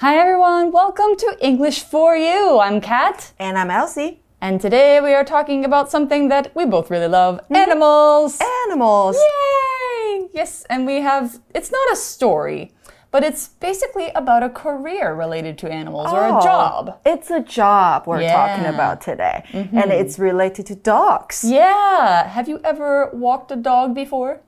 Hi everyone, welcome to English for You. I'm Kat. And I'm Elsie. And today we are talking about something that we both really love animals. Animals. Yay! Yes, and we have, it's not a story, but it's basically about a career related to animals or a Oh, job. It's a job we're talking about today. And it's related to dogs. Yeah, have you ever walked a dog before?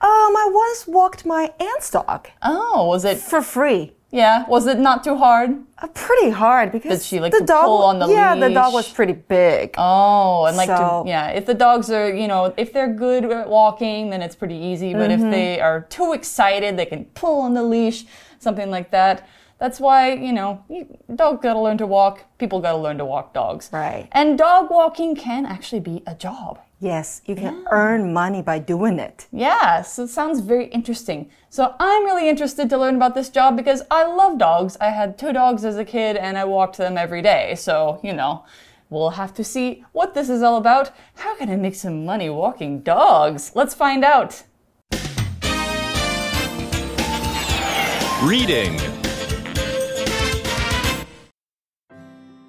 Um, I once walked my aunt's dog Oh, was it, for free. Yeah, was it not too hard? Uh, pretty hard because Did she like the to dog pull on the Yeah, the dog was pretty big. Oh, and like So- to, yeah, if the dogs are, you know, if they're good at walking, then it's pretty easy. But Mm-hmm. if they are too excited, they can pull on the leash, something like that. That's why, you know, you, dog gotta learn to walk. People gotta learn to walk dogs. Right. And dog walking can actually be a job. Yes, you can earn money by doing it. Yeah, so it sounds very interesting. So I'm really interested to learn about this job because I love dogs. I had two dogs as a kid and I walked them every day. So, you know, we'll have to see what this is all about. How can I make some money walking dogs? Let's find out. Reading.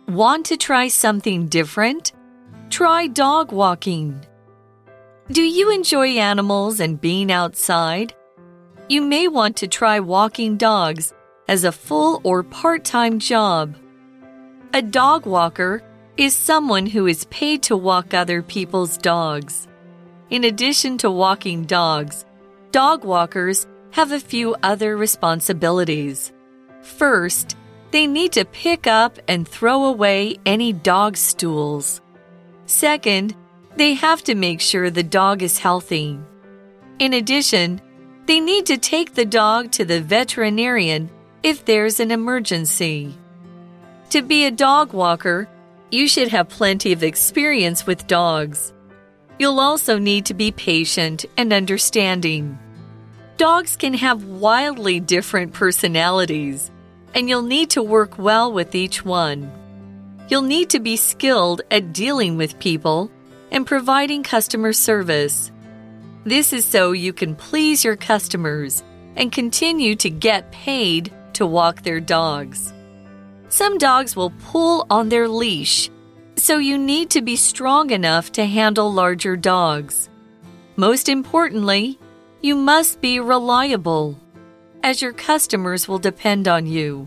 Want to try something different? Try dog walking. Do you enjoy animals and being outside? You may want to try walking dogs as a full or part time job. A dog walker is someone who is paid to walk other people's dogs. In addition to walking dogs, dog walkers have a few other responsibilities. First, they need to pick up and throw away any dog stools. Second, they have to make sure the dog is healthy. In addition, they need to take the dog to the veterinarian if there's an emergency. To be a dog walker, you should have plenty of experience with dogs. You'll also need to be patient and understanding. Dogs can have wildly different personalities, and you'll need to work well with each one. You'll need to be skilled at dealing with people and providing customer service. This is so you can please your customers and continue to get paid to walk their dogs. Some dogs will pull on their leash, so you need to be strong enough to handle larger dogs. Most importantly, you must be reliable, as your customers will depend on you.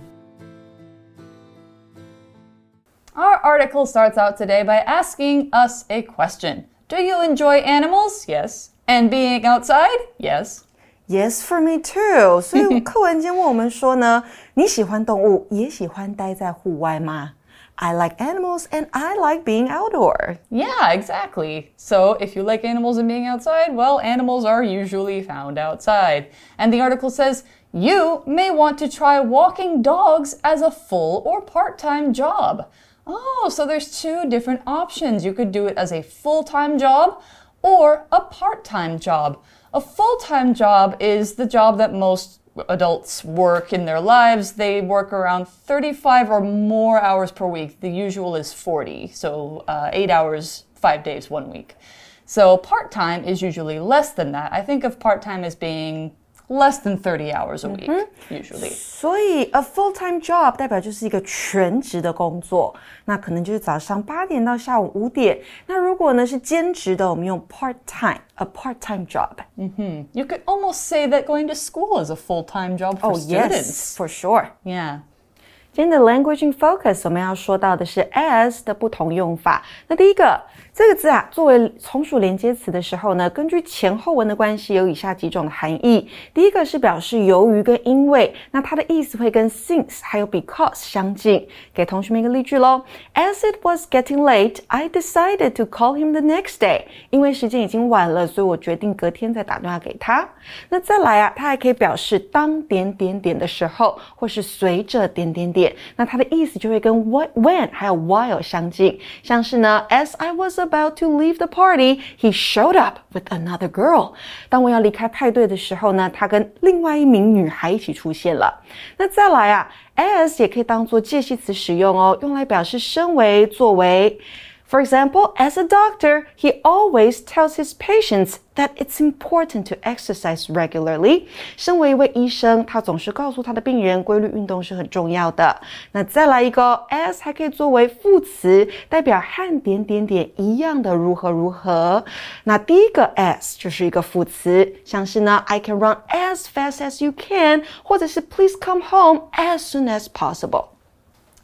Our article starts out today by asking us a question Do you enjoy animals? Yes. And being outside? Yes. Yes, for me too. 所以课文间问我们说呢，你喜欢动物，也喜欢待在户外吗？I like animals and I like being outdoor. Yeah, exactly. So if you like animals and being outside, well, animals are usually found outside. And the article says you may want to try walking dogs as a full or part time job. Oh, so there's two different options. You could do it as a full time job or a part time job. A full time job is the job that most adults work in their lives. They work around 35 or more hours per week. The usual is 40, so uh, eight hours, five days, one week. So part time is usually less than that. I think of part time as being less than 30 hours a week, usually. 所以，a full-time job 代表就是一个全职的工作，那可能就是早上八点到下午五点。那如果呢是兼职的，我们用 part-time，a part-time job。 You could almost say that going to school is a full time job for Oh students. yes, for sure. Yeah. 今天的 language in focus 我们要说到的是 as 的不同用法。那第一个 这个字啊，作为从属连接词的时候呢，根据前后文的关系，有以下几种的含义。第一个是表示由于跟因为，那它的意思会跟 since 还有 because 相近。给同学们一个例句喽：As it was getting late, I decided to call him the next day。因为时间已经晚了，所以我决定隔天再打电话给他。那再来啊，它还可以表示当点点点的时候，或是随着点点点。那它的意思就会跟 what when 还有 while 相近，像是呢，As I was about to leave the party, he showed up with another girl。当我要离开派对的时候呢，他跟另外一名女孩一起出现了。那再来啊，as 也可以当做介系词使用哦，用来表示身为、作为。For example, as a doctor, he always tells his patients that it's important to exercise regularly. 身为一位医生，他总是告诉他的病人，规律运动是很重要的。那再来一个，as 还可以作为副词，代表和点点点一样的如何如何。那第一个 as 就是一个副词，像是呢，I can run as fast as you can，或者是 Please come home as soon as possible。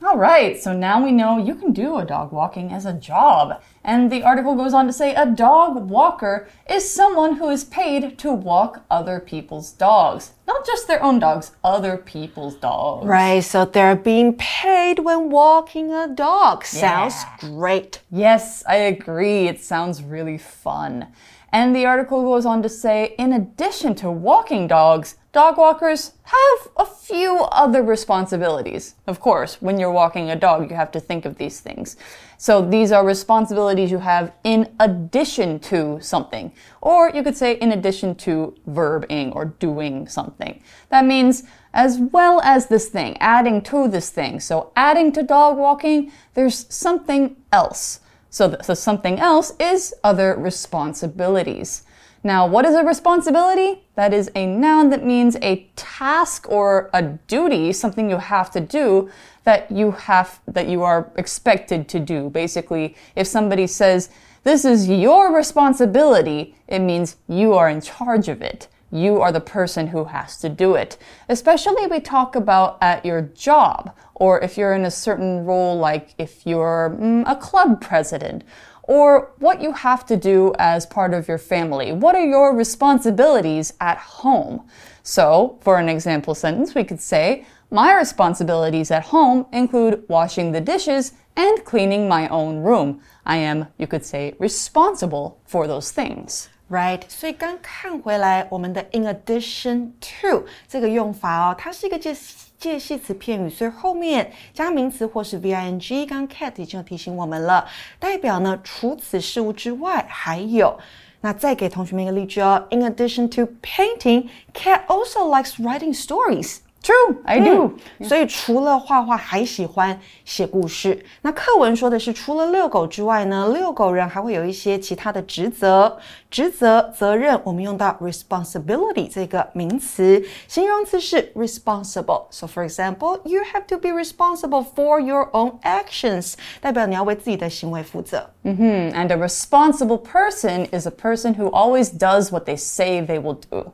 All right, so now we know you can do a dog walking as a job. And the article goes on to say a dog walker is someone who is paid to walk other people's dogs. Not just their own dogs, other people's dogs. Right, so they're being paid when walking a dog. Sounds great. Yes, I agree. It sounds really fun. And the article goes on to say in addition to walking dogs, dog walkers have a few other responsibilities. Of course, when you're walking a dog, you have to think of these things. So these are responsibilities you have in addition to something. Or you could say in addition to verbing or doing something. That means as well as this thing, adding to this thing. So adding to dog walking, there's something else. So so something else is other responsibilities. Now, what is a responsibility? That is a noun that means a task or a duty, something you have to do that you have that you are expected to do. Basically, if somebody says, "This is your responsibility," it means you are in charge of it. You are the person who has to do it. Especially we talk about at your job or if you're in a certain role like if you're mm, a club president or what you have to do as part of your family. What are your responsibilities at home? So, for an example sentence, we could say, My responsibilities at home include washing the dishes and cleaning my own room. I am, you could say, responsible for those things. Right，所以刚看回来，我们的 in addition to 这个用法哦，它是一个介介系词片语，所以后面加名词或是 ving。刚刚 Cat 已经有提醒我们了，代表呢除此事物之外还有。那再给同学们一个例句哦，In addition to painting, Cat also likes writing stories. True, I do. 所以除了画画，还喜欢写故事。那课文说的是，除了遛狗之外呢，遛狗人还会有一些其他的职责、职责、责任。我们用到 responsibility 这个名词，形容词是 responsible。So for example, you have to be responsible for your own actions，代表你要为自己的行为负责。 Hmm, and a responsible person is a person who always does what they say they will do.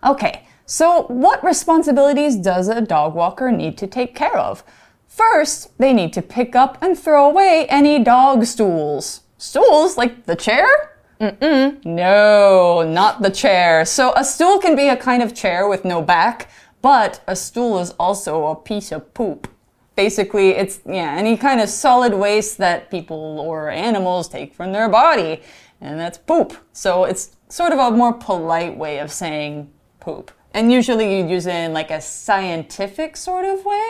Okay, so what responsibilities does a dog walker need to take care of? First, they need to pick up and throw away any dog stools. Stools? Like the chair? Mm-mm. No, not the chair. So a stool can be a kind of chair with no back, but a stool is also a piece of poop. Basically, it's yeah, any kind of solid waste that people or animals take from their body, and that's poop. So it's sort of a more polite way of saying poop. And usually you use it in like a scientific sort of way.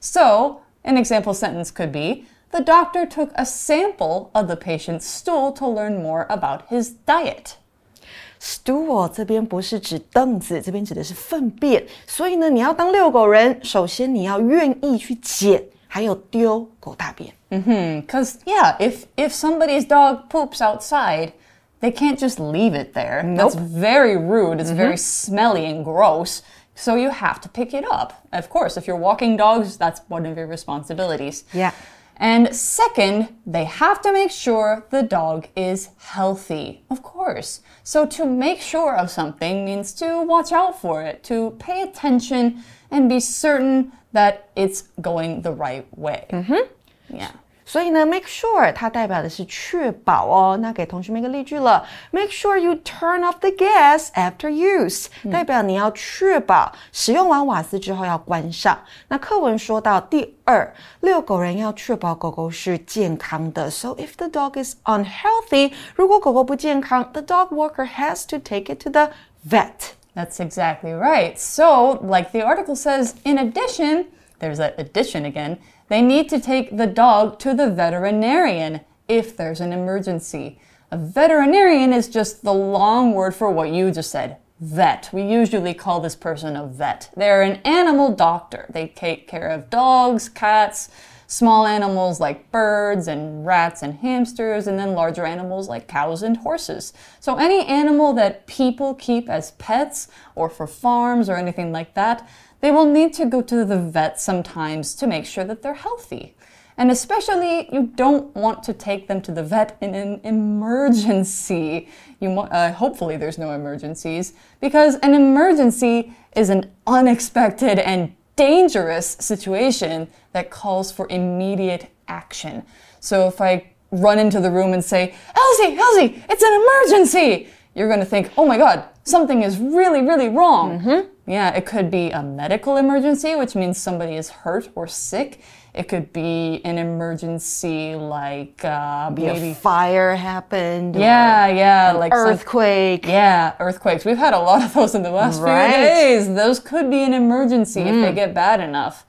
So, an example sentence could be The doctor took a sample of the patient's stool to learn more about his diet. stool 这边不是指凳子，这边指的是粪便。所以呢，你要当遛狗人，首先你要愿意去捡，还有丢狗大便。 Because, yeah, if, if somebody's dog poops outside, they can't just leave it there. That's very rude. It's very smelly and gross. So you have to pick it up. Of course, if you're walking dogs, that's one of your responsibilities. Yeah. And second, they have to make sure the dog is healthy. Of course. So to make sure of something means to watch out for it, to pay attention and be certain that it's going the right way. Mm-hmm. Yeah. 所以呢，make sure 它代表的是确保哦。那给同学们一个例句了，make sure you turn off the gas after use，、代表你要确保使用完瓦斯之后要关上。那课文说到第二，遛狗人要确保狗狗是健康的。So if the dog is unhealthy，如果狗狗不健康，the dog walker has to take it to the vet。 That's exactly right. So, like the article says, in addition, there's that addition again, they need to take the dog to the veterinarian if there's an emergency. A veterinarian is just the long word for what you just said. Vet. We usually call this person a vet. They're an animal doctor. They take care of dogs, cats, Small animals like birds and rats and hamsters, and then larger animals like cows and horses. So, any animal that people keep as pets or for farms or anything like that, they will need to go to the vet sometimes to make sure that they're healthy. And especially, you don't want to take them to the vet in an emergency. You uh, hopefully there's no emergencies because an emergency is an unexpected and dangerous situation that calls for immediate action. So if I run into the room and say, Elsie, Elsie, it's an emergency, you're going to think, oh my God, something is really, really wrong. Mm-hmm. Yeah, it could be a medical emergency, which means somebody is hurt or sick. It could be an emergency like uh, Be a maybe. fire happened. or Yeah, yeah, like some- earthquake. yeah, earthquakes. We've had a lot of those in the last Right. few days. Those could be an emergency if they get bad enough.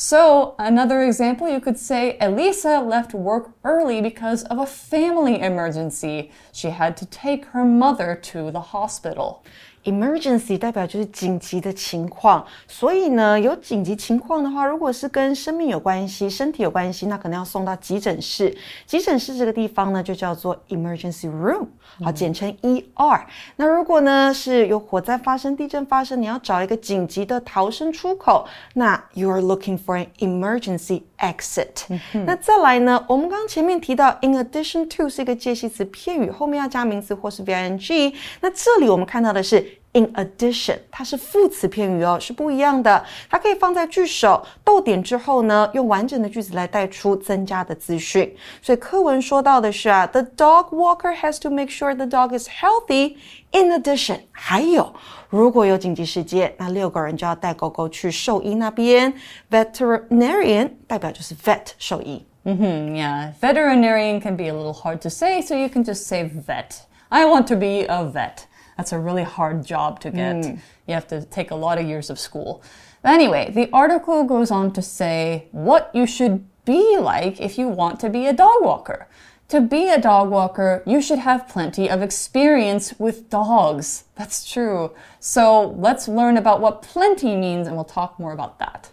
So, another example, you could say Elisa left work early because of a family emergency. She had to take her mother to the hospital. Emergency 代表就是紧急的情况，所以呢，有紧急情况的话，如果是跟生命有关系、身体有关系，那可能要送到急诊室。急诊室这个地方呢，就叫做 emergency room，好，简称 ER。那如果呢是有火灾发生、地震发生，你要找一个紧急的逃生出口，那 you are looking for an emergency exit。那再来呢，我们刚刚前面提到 in addition to 是一个介系词片语，后面要加名词或是 V I N G。那这里我们看到的是。In addition，它是副词片语哦，是不一样的。它可以放在句首逗点之后呢，用完整的句子来带出增加的资讯。所以课文说到的是啊，The dog walker has to make sure the dog is healthy. In addition，还有如果有紧急事件，那六个人就要带狗狗去兽医那边。Veterinarian 代表就是 vet 兽医。 Hmm, yeah, veterinarian can be a little hard to say, so you can just say vet. I want to be a vet. That's a really hard job to get. Mm. You have to take a lot of years of school. But anyway, the article goes on to say what you should be like if you want to be a dog walker. To be a dog walker, you should have plenty of experience with dogs. That's true. So let's learn about what plenty means and we'll talk more about that.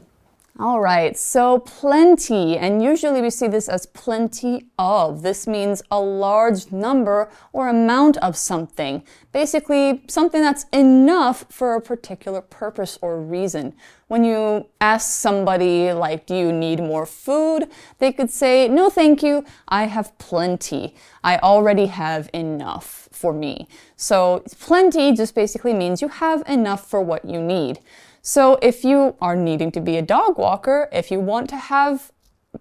All right, so plenty, and usually we see this as plenty of. This means a large number or amount of something. Basically, something that's enough for a particular purpose or reason. When you ask somebody, like, do you need more food? They could say, no, thank you, I have plenty. I already have enough for me. So, plenty just basically means you have enough for what you need. So if you are needing to be a dog walker, if you want to have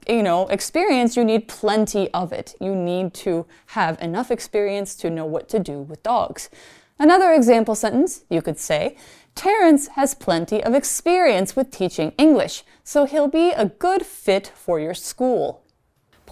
you know, experience, you need plenty of it. You need to have enough experience to know what to do with dogs. Another example sentence, you could say, Terrence has plenty of experience with teaching English, so he'll be a good fit for your school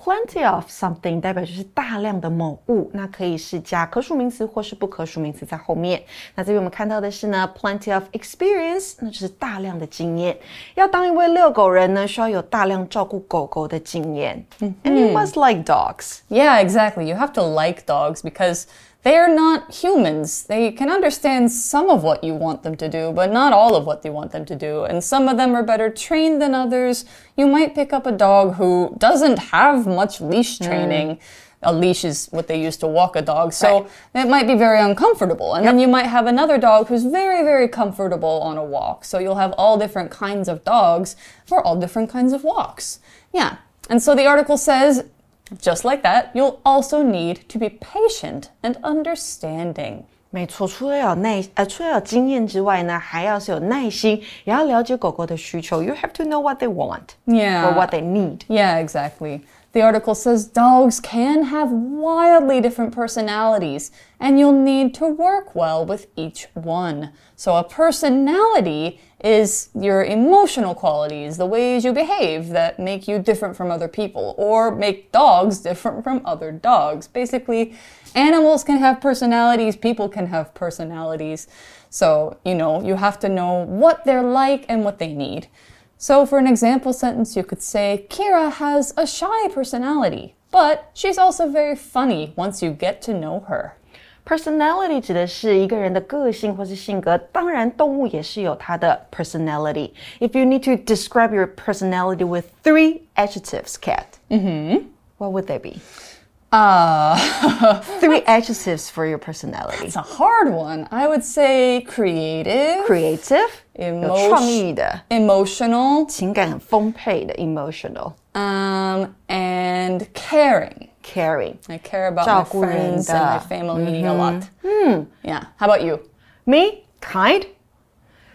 Plenty of something 代表就是大量的某物，那可以是加可数名词或是不可数名词在后面。那这边我们看到的是呢，plenty of experience，那就是大量的经验。要当一位遛狗人呢，需要有大量照顾狗狗的经验。And you must like dogs. Yeah, exactly. You have to like dogs because they are not humans. They can understand some of what you want them to do, but not all of what you want them to do. And some of them are better trained than others. You might pick up a dog who doesn't have much leash hmm. training. A leash is what they use to walk a dog, so it might be very uncomfortable. And then you might have another dog who's very, very comfortable on a walk. So you'll have all different kinds of dogs for all different kinds of walks. Yeah. And so the article says just like that, you'll also need to be patient and understanding. 没错，除了有耐呃，除了有经验之外呢，还要是有耐心，也要了解狗狗的需求。You have to know what they want, Yeah. or what they need. Yeah, exactly. The article says dogs can have wildly different personalities, and you'll need to work well with each one. So, a personality is your emotional qualities, the ways you behave that make you different from other people, or make dogs different from other dogs. Basically, animals can have personalities, people can have personalities. So, you know, you have to know what they're like and what they need. So for an example sentence, you could say, Kira has a shy personality, but she's also very funny once you get to know her. Personality 指的是一个人的个性或是性格，当然动物也是有它的 you need to describe your personality with three adjectives, Kat, -hmm. what would they be? Uh, Three adjectives for your personality. it's a hard one. I would say creative, Creative, 有 Emotion- 创意的， emotional, 情感很丰沛的 emotional, um, and caring. caring. I care about my 照顾人 friends and my 的。 family a lot. Yeah. How about you? Me, kind,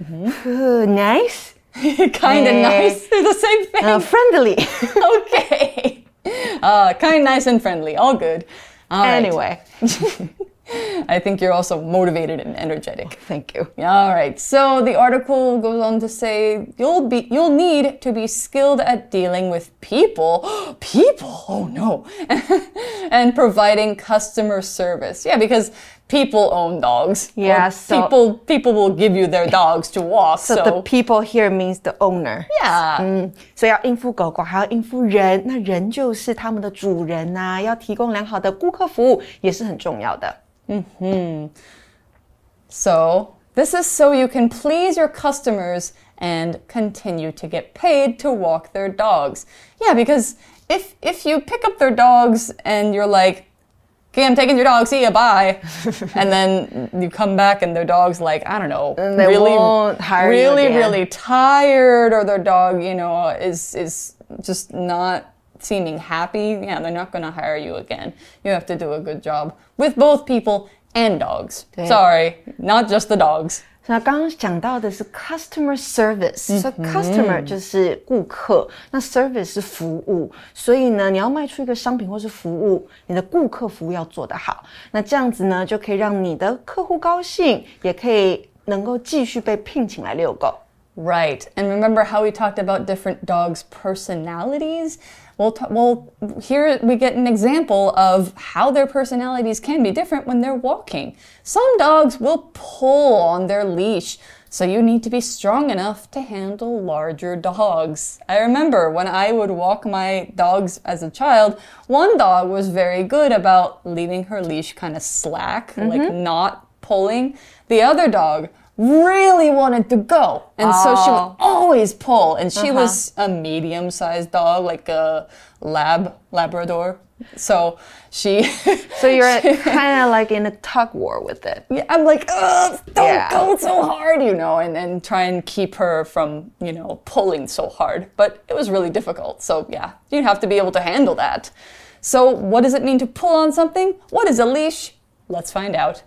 Uh, nice, kind and Eh. nice. They're the same thing. uh, friendly. okay. Uh, kind, nice, and friendly. All good. All right. anyway, I think you're also motivated and energetic. thank you. All right. So the article goes on to say you'll be you'll need to be skilled at dealing with people. people. Oh no. and providing customer service. Yeah, because people own dogs. Or Yeah, so- people people will give you their dogs to walk. So, So the people here means the owner. yeah. 嗯，所以要应付狗狗，还要应付人，那人就是他们的主人呐、要提供良好的顾客服务也是很重要的。 So, this is so you can please your customers and continue to get paid to walk their dogs. Yeah, because if if you pick up their dogs and you're like, "Okay, I'm taking your dog. See ya, bye," and then you come back and their dog's like, I don't know, really, won't hire really, really tired, or their dog, you know, is is just not seeming happy. Yeah, they're not going to hire you again. You have to do a good job with both people and dogs. Sorry, not just the dogs. 那刚刚讲到的是 customer service，所以 customer 就是顾客，那 service 是服务，所以呢，你要卖出一个商品或是服务，你的顾客服务要做得好，那这样子呢，就可以让你的客户高兴，也可以能够继续被聘请来遛狗。 Right. And remember how we talked about different dogs' personalities? Well, t- well, here we get an example of how their personalities can be different when they're walking. Some dogs will pull on their leash, so you need to be strong enough to handle larger dogs. I remember when I would walk my dogs as a child, one dog was very good about leaving her leash kind of slack, like mm-hmm. not pulling. The other dog really wanted to go. And so she would oh. always pull. And she uh-huh. was a medium sized dog, like a lab, Labrador. So she. So you're kind of like in a tug war with it. Yeah, I'm like, Ugh, don't Yeah. go so hard, you know, and, and try and keep her from, you know, pulling so hard. But it was really difficult. So, yeah, you'd have to be able to handle that. So, what does it mean to pull on something? What is a leash? Let's find out.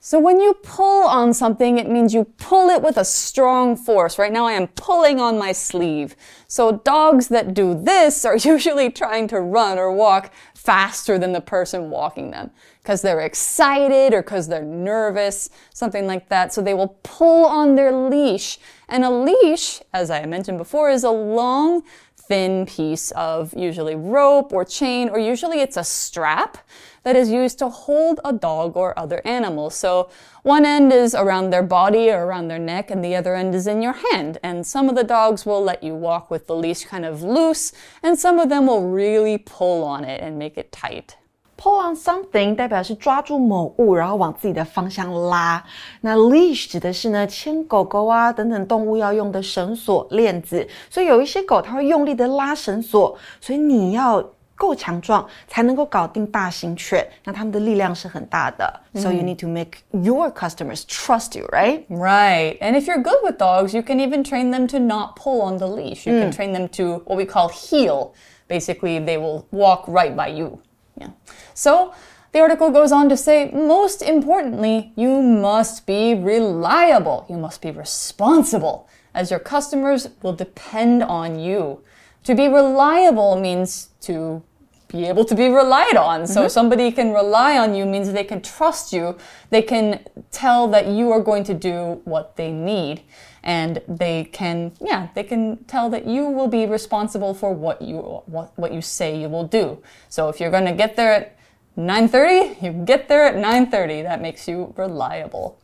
So, when you pull on something, it means you pull it with a strong force. Right now, I am pulling on my sleeve. So, dogs that do this are usually trying to run or walk faster than the person walking them because they're excited or because they're nervous, something like that. So, they will pull on their leash. And a leash, as I mentioned before, is a long, thin piece of usually rope or chain, or usually it's a strap that is used to hold a dog or other animal. So one end is around their body or around their neck, and the other end is in your hand. And some of the dogs will let you walk with the leash kind of loose, and some of them will really pull on it and make it tight. Pull on something 代表是抓住某物，然后往自己的方向拉。那 leash 指的是呢牵狗狗啊等等动物要用的绳索链子。所以有一些狗它会用力的拉绳索，所以你要 够强壮才能够搞定大型犬。那它们的力量是很大的。So you need to make your customers trust you, right? Right. And if you're good with dogs, you can even train them to not pull on the leash. You can train them to what we call heel. Basically, they will walk right by you. Yeah. So the article goes on to say, most importantly, you must be reliable. You must be responsible, as your customers will depend on you. To be reliable means to be able to be relied on. So mm-hmm. somebody can rely on you means they can trust you. They can tell that you are going to do what they need. And they can, yeah, they can tell that you will be responsible for what you what, what you say you will do. So if you're going to get there at 9:30, you get there at 9:30. That makes you reliable.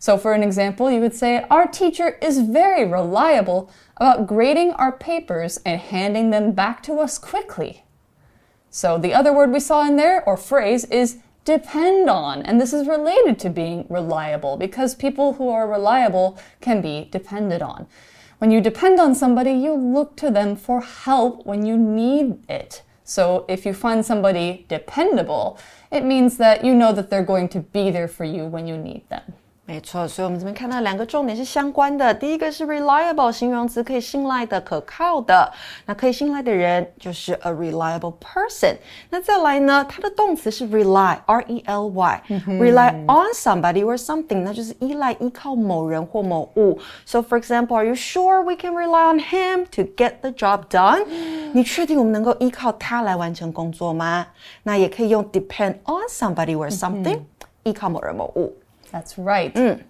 So, for an example, you would say, Our teacher is very reliable about grading our papers and handing them back to us quickly. So, the other word we saw in there, or phrase, is depend on. And this is related to being reliable because people who are reliable can be depended on. When you depend on somebody, you look to them for help when you need it. So if you find somebody dependable, it means that you know that they're going to be there for you when you need them. 没错，所以我们这边看到两个重点是相关的。第一个是 reliable 形容词，可以信赖的、可靠的。那可以信赖的人就是 a reliable person。那再来呢，它的动词是 rely，r e l y，rely on somebody or something，那就是依赖、依靠某人或某物。So for example, are you sure we can rely on him to get the job done？你确定我们能够依靠他来完成工作吗？那也可以用 depend on somebody or something，依靠某人某物。 That's right. Mm.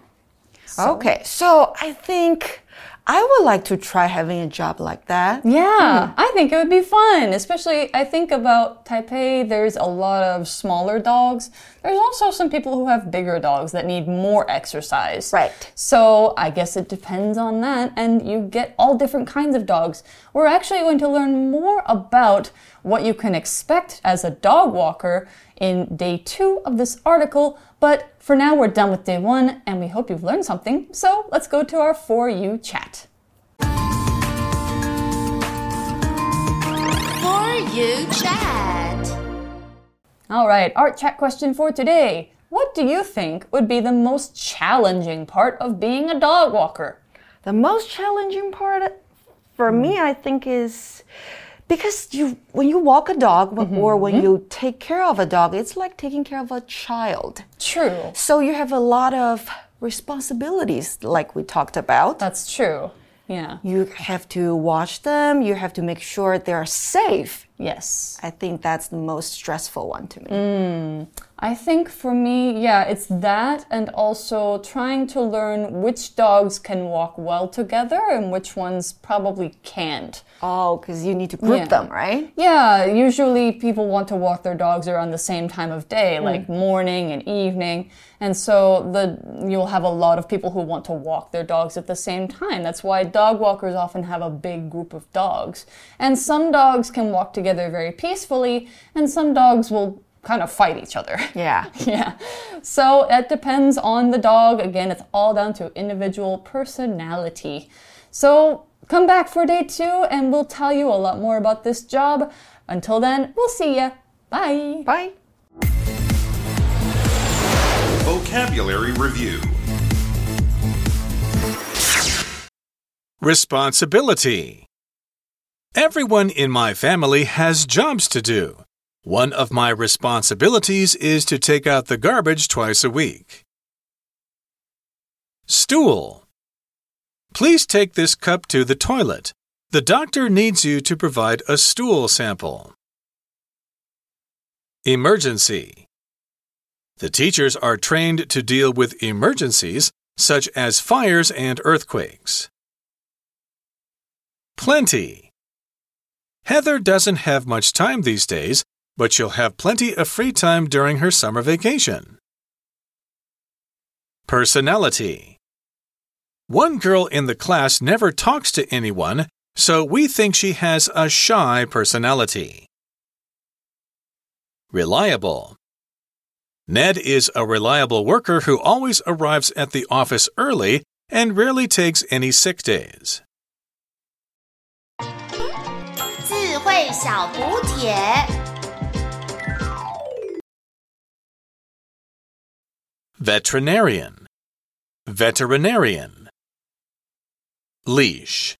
So, okay, so I think I would like to try having a job like that. Yeah, mm. I think it would be fun. Especially, I think about Taipei, there's a lot of smaller dogs. There's also some people who have bigger dogs that need more exercise. Right. So I guess it depends on that, and you get all different kinds of dogs. We're actually going to learn more about what you can expect as a dog walker in day two of this article. But for now, we're done with day one, and we hope you've learned something. So let's go to our For You chat. For You Chat. All right, our chat question for today. What do you think would be the most challenging part of being a dog walker? The most challenging part for me, I think, is because you when you walk a dog mm-hmm. or when you take care of a dog, it's like taking care of a child. True. So you have a lot of responsibilities, like we talked about. That's true. Yeah. You have to watch them. You have to make sure they're safe. Yes. I think that's the most stressful one to me. Mm. I think for me, yeah, it's that and also trying to learn which dogs can walk well together and which ones probably can't. Oh, because you need to group Yeah. them, right? Yeah, usually people want to walk their dogs around the same time of day, mm. like morning and evening. And so the you'll have a lot of people who want to walk their dogs at the same time. That's why dog walkers often have a big group of dogs. And some dogs can walk together very peacefully, and some dogs will kind of fight each other. Yeah. Yeah. So it depends on the dog. Again, it's all down to individual personality. So come back for day two and we'll tell you a lot more about this job. Until then, we'll see ya. Bye. Bye. Vocabulary Review Responsibility. Everyone in my family has jobs to do. One of my responsibilities is to take out the garbage twice a week. Stool. Please take this cup to the toilet. The doctor needs you to provide a stool sample. Emergency. The teachers are trained to deal with emergencies such as fires and earthquakes. Plenty. Heather doesn't have much time these days, but she'll have plenty of free time during her summer vacation. Personality. One girl in the class never talks to anyone, so we think she has a shy personality. Reliable. Ned is a reliable worker who always arrives at the office early and rarely takes any sick days. 智慧小补帖。 Veterinarian. Veterinarian. Leash.